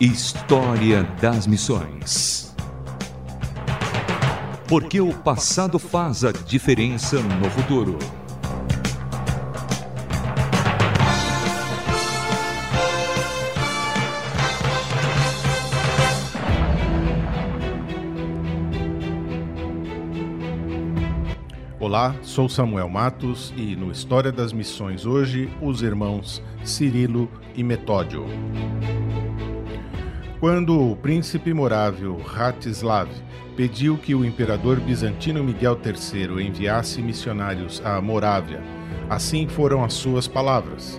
História das Missões. Porque o passado faz a diferença no futuro. Olá, sou Samuel Matos e no História das Missões hoje, os irmãos Cirilo e Metódio. Quando o príncipe morável Ratislav pediu que o imperador bizantino Miguel III enviasse missionários à Morávia, assim foram as suas palavras,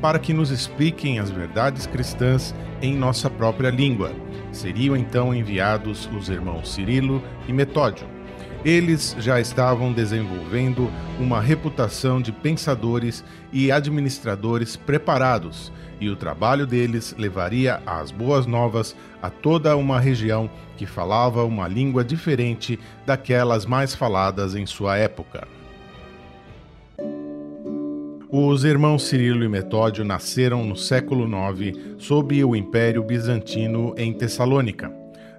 para que nos expliquem as verdades cristãs em nossa própria língua. Seriam então enviados os irmãos Cirilo e Metódio eles já estavam desenvolvendo uma reputação de pensadores e administradores preparados, e o trabalho deles levaria as boas novas a toda uma região que falava uma língua diferente daquelas mais faladas em sua época. Os irmãos Cirilo e Metódio nasceram no século IX sob o Império Bizantino em Tessalônica.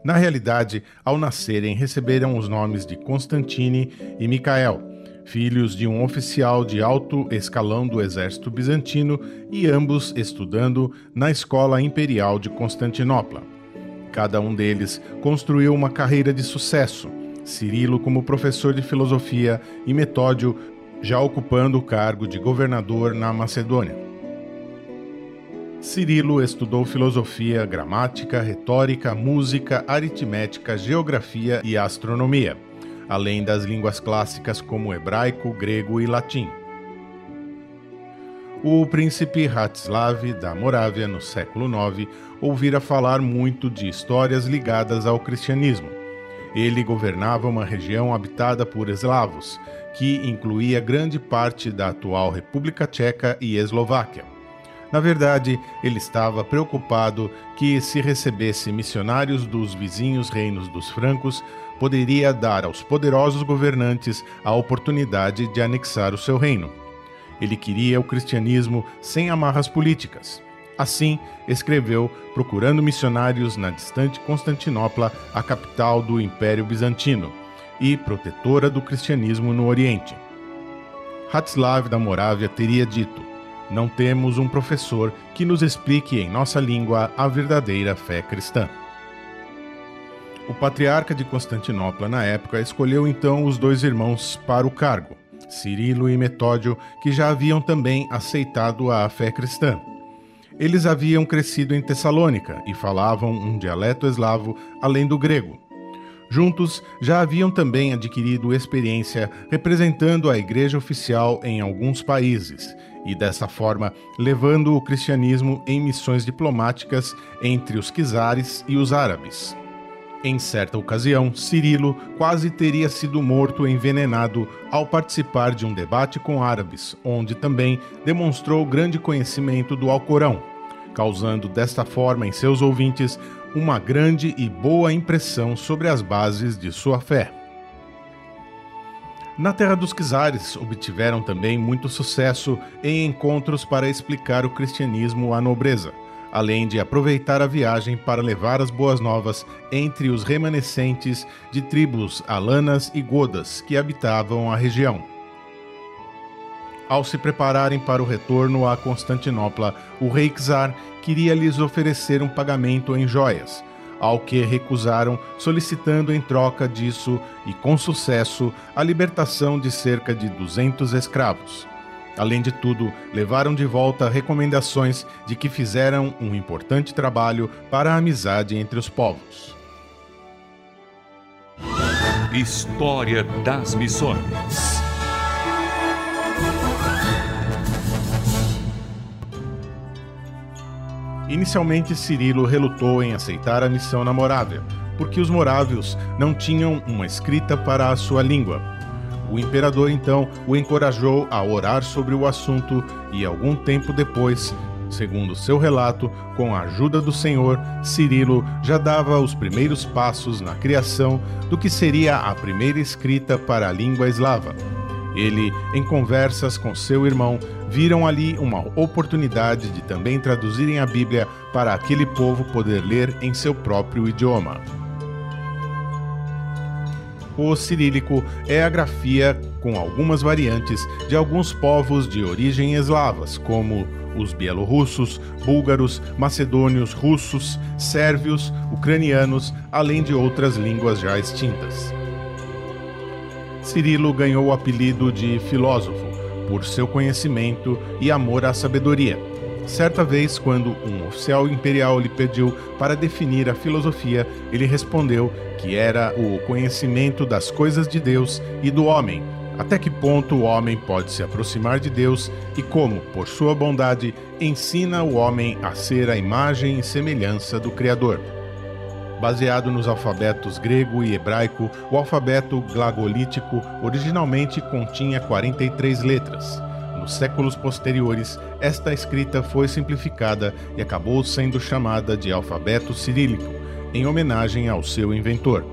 Na realidade, ao nascerem, receberam os nomes de Constantine e Micael, filhos de um oficial de alto escalão do exército bizantino e ambos estudando na Escola Imperial de Constantinopla. Cada um deles construiu uma carreira de sucesso, Cirilo como professor de filosofia e Metódio já ocupando o cargo de governador na Macedônia. Cirilo estudou filosofia, gramática, retórica, música, aritmética, geografia e astronomia, além das línguas clássicas como hebraico, grego e latim. O príncipe Ratislav da Morávia, no século IX, ouvira falar muito de histórias ligadas ao cristianismo. Ele governava uma região habitada por eslavos, que incluía grande parte da atual República Tcheca e Eslováquia. Na verdade, ele estava preocupado que, se recebesse missionários dos vizinhos reinos dos francos, poderia dar aos poderosos governantes a oportunidade de anexar o seu reino. Ele queria o cristianismo sem amarras políticas. Assim, escreveu procurando missionários na distante Constantinopla, a capital do Império Bizantino, e protetora do cristianismo no Oriente. Hatslav da Morávia teria dito: não temos um professor que nos explique em nossa língua a verdadeira fé cristã. O patriarca de Constantinopla, na época, escolheu então os dois irmãos para o cargo, Cirilo e Metódio, que já haviam também aceitado a fé cristã. Eles haviam crescido em Tessalônica e falavam um dialeto eslavo além do grego. Juntos, já haviam também adquirido experiência representando a igreja oficial em alguns países e dessa forma levando o cristianismo em missões diplomáticas entre os czares e os árabes. Em certa ocasião, Cirilo quase teria sido morto envenenado ao participar de um debate com árabes, onde também demonstrou grande conhecimento do Alcorão, causando desta forma em seus ouvintes uma grande e boa impressão sobre as bases de sua fé. Na Terra dos Quizares, obtiveram também muito sucesso em encontros para explicar o cristianismo à nobreza, além de aproveitar a viagem para levar as boas novas entre os remanescentes de tribos alanas e godas que habitavam a região. Ao se prepararem para o retorno a Constantinopla, o rei Czar queria lhes oferecer um pagamento em joias, ao que recusaram, solicitando em troca disso e com sucesso a libertação de cerca de 200 escravos. Além de tudo, levaram de volta recomendações de que fizeram um importante trabalho para a amizade entre os povos. História das Missões Inicialmente, Cirilo relutou em aceitar a missão na Morávia, porque os morávios não tinham uma escrita para a sua língua. O imperador então o encorajou a orar sobre o assunto e, algum tempo depois, segundo seu relato, com a ajuda do Senhor, Cirilo já dava os primeiros passos na criação do que seria a primeira escrita para a língua eslava. Ele, em conversas com seu irmão, viram ali uma oportunidade de também traduzirem a Bíblia para aquele povo poder ler em seu próprio idioma. O cirílico é a grafia com algumas variantes de alguns povos de origem eslavas, como os bielorrussos, búlgaros, macedônios, russos, sérvios, ucranianos, além de outras línguas já extintas. Cirilo ganhou o apelido de filósofo por seu conhecimento e amor à sabedoria. Certa vez, quando um oficial imperial lhe pediu para definir a filosofia, ele respondeu que era o conhecimento das coisas de Deus e do homem, até que ponto o homem pode se aproximar de Deus e como, por sua bondade, ensina o homem a ser a imagem e semelhança do Criador. Baseado nos alfabetos grego e hebraico, o alfabeto glagolítico originalmente continha 43 letras. Nos séculos posteriores, esta escrita foi simplificada e acabou sendo chamada de alfabeto cirílico, em homenagem ao seu inventor.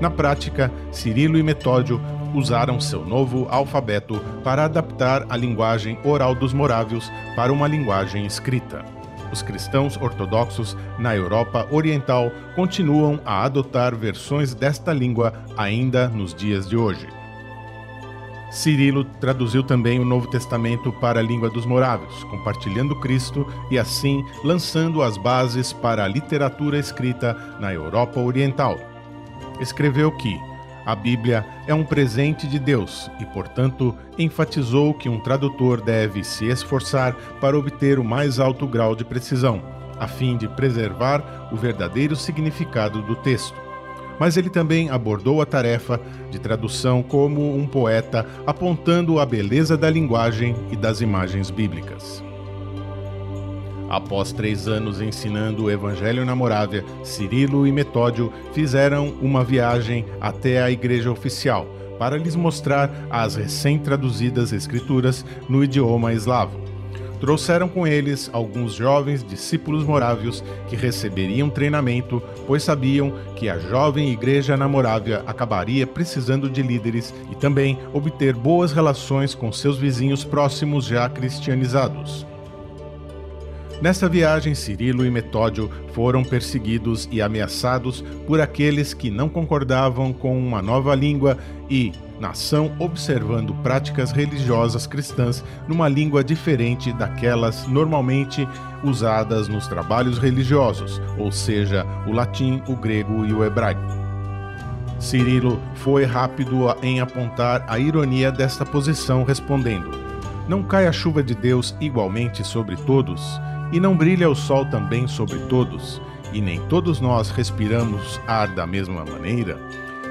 Na prática, Cirilo e Metódio usaram seu novo alfabeto para adaptar a linguagem oral dos morávios para uma linguagem escrita os cristãos ortodoxos na Europa Oriental continuam a adotar versões desta língua ainda nos dias de hoje. Cirilo traduziu também o Novo Testamento para a língua dos morávios, compartilhando Cristo e assim lançando as bases para a literatura escrita na Europa Oriental. Escreveu que a Bíblia é um presente de Deus e, portanto, enfatizou que um tradutor deve se esforçar para obter o mais alto grau de precisão, a fim de preservar o verdadeiro significado do texto. Mas ele também abordou a tarefa de tradução como um poeta, apontando a beleza da linguagem e das imagens bíblicas. Após três anos ensinando o Evangelho na Morávia, Cirilo e Metódio fizeram uma viagem até a igreja oficial para lhes mostrar as recém-traduzidas escrituras no idioma eslavo. Trouxeram com eles alguns jovens discípulos morávios que receberiam treinamento, pois sabiam que a jovem igreja na Morávia acabaria precisando de líderes e também obter boas relações com seus vizinhos próximos já cristianizados. Nesta viagem, Cirilo e Metódio foram perseguidos e ameaçados por aqueles que não concordavam com uma nova língua e nação observando práticas religiosas cristãs numa língua diferente daquelas normalmente usadas nos trabalhos religiosos, ou seja, o latim, o grego e o hebraico. Cirilo foi rápido em apontar a ironia desta posição, respondendo: Não cai a chuva de Deus igualmente sobre todos? E não brilha o sol também sobre todos, e nem todos nós respiramos ar da mesma maneira?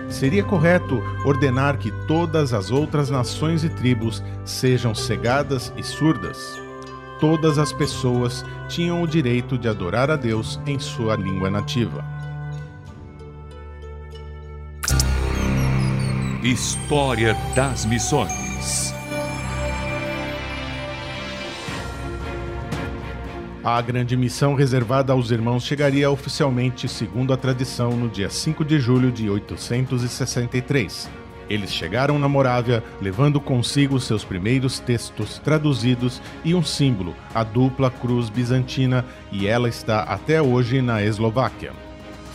Seria correto ordenar que todas as outras nações e tribos sejam cegadas e surdas? Todas as pessoas tinham o direito de adorar a Deus em sua língua nativa. História das Missões A grande missão reservada aos irmãos chegaria oficialmente, segundo a tradição, no dia 5 de julho de 863. Eles chegaram na Morávia, levando consigo seus primeiros textos traduzidos e um símbolo, a dupla cruz bizantina, e ela está até hoje na Eslováquia.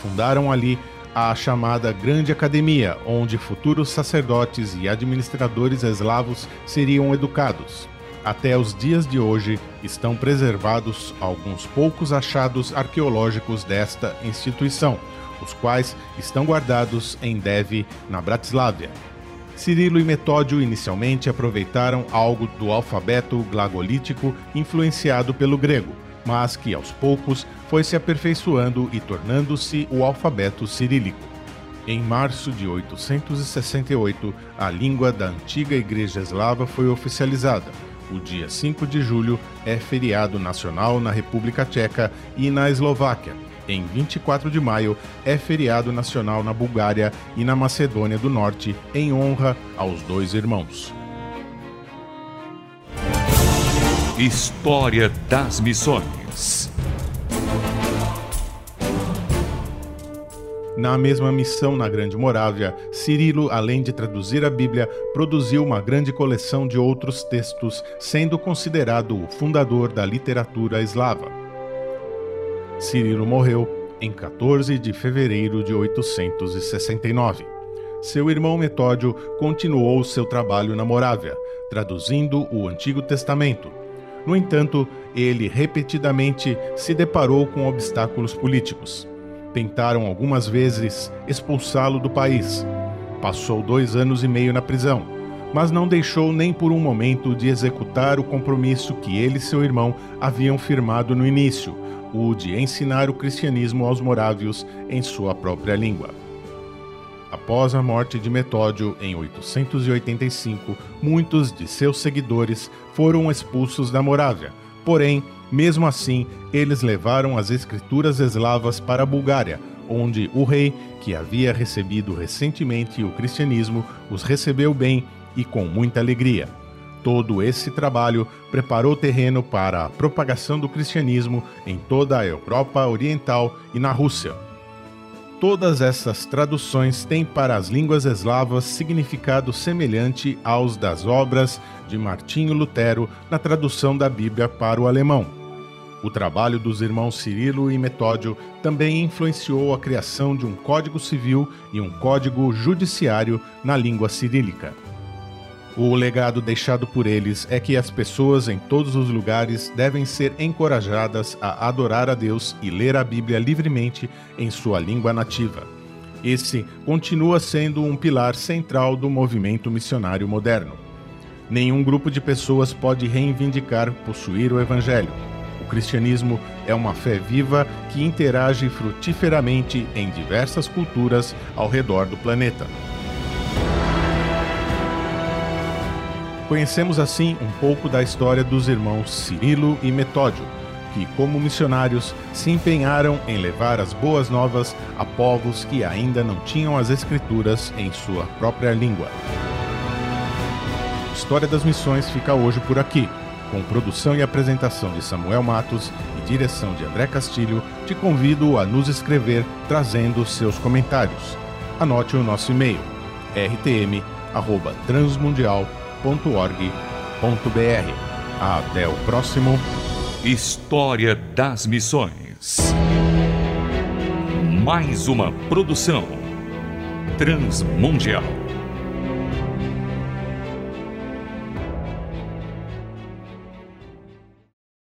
Fundaram ali a chamada Grande Academia, onde futuros sacerdotes e administradores eslavos seriam educados. Até os dias de hoje estão preservados alguns poucos achados arqueológicos desta instituição, os quais estão guardados em Dev, na Bratislávia. Cirilo e Metódio inicialmente aproveitaram algo do alfabeto glagolítico influenciado pelo grego, mas que aos poucos foi se aperfeiçoando e tornando-se o alfabeto cirílico. Em março de 868, a língua da antiga igreja eslava foi oficializada o dia 5 de julho é feriado nacional na República Tcheca e na Eslováquia. Em 24 de maio é feriado nacional na Bulgária e na Macedônia do Norte, em honra aos dois irmãos. História das Missões Na mesma missão na Grande Morávia, Cirilo, além de traduzir a Bíblia, produziu uma grande coleção de outros textos, sendo considerado o fundador da literatura eslava. Cirilo morreu em 14 de fevereiro de 869. Seu irmão Metódio continuou seu trabalho na Morávia, traduzindo o Antigo Testamento. No entanto, ele repetidamente se deparou com obstáculos políticos. Tentaram algumas vezes expulsá-lo do país. Passou dois anos e meio na prisão, mas não deixou nem por um momento de executar o compromisso que ele e seu irmão haviam firmado no início, o de ensinar o cristianismo aos morávios em sua própria língua. Após a morte de Metódio em 885, muitos de seus seguidores foram expulsos da Morávia, porém mesmo assim, eles levaram as escrituras eslavas para a Bulgária, onde o rei, que havia recebido recentemente o cristianismo, os recebeu bem e com muita alegria. Todo esse trabalho preparou terreno para a propagação do cristianismo em toda a Europa Oriental e na Rússia. Todas essas traduções têm para as línguas eslavas significado semelhante aos das obras de Martinho Lutero na tradução da Bíblia para o alemão. O trabalho dos irmãos Cirilo e Metódio também influenciou a criação de um código civil e um código judiciário na língua cirílica. O legado deixado por eles é que as pessoas em todos os lugares devem ser encorajadas a adorar a Deus e ler a Bíblia livremente em sua língua nativa. Esse continua sendo um pilar central do movimento missionário moderno. Nenhum grupo de pessoas pode reivindicar possuir o Evangelho cristianismo é uma fé viva que interage frutiferamente em diversas culturas ao redor do planeta. Conhecemos assim um pouco da história dos irmãos Cirilo e Metódio, que, como missionários, se empenharam em levar as boas novas a povos que ainda não tinham as Escrituras em sua própria língua. A História das Missões fica hoje por aqui com produção e apresentação de Samuel Matos e direção de André Castilho, te convido a nos escrever trazendo seus comentários. Anote o nosso e-mail rtm@transmundial.org.br. Até o próximo História das Missões. Mais uma produção Transmundial.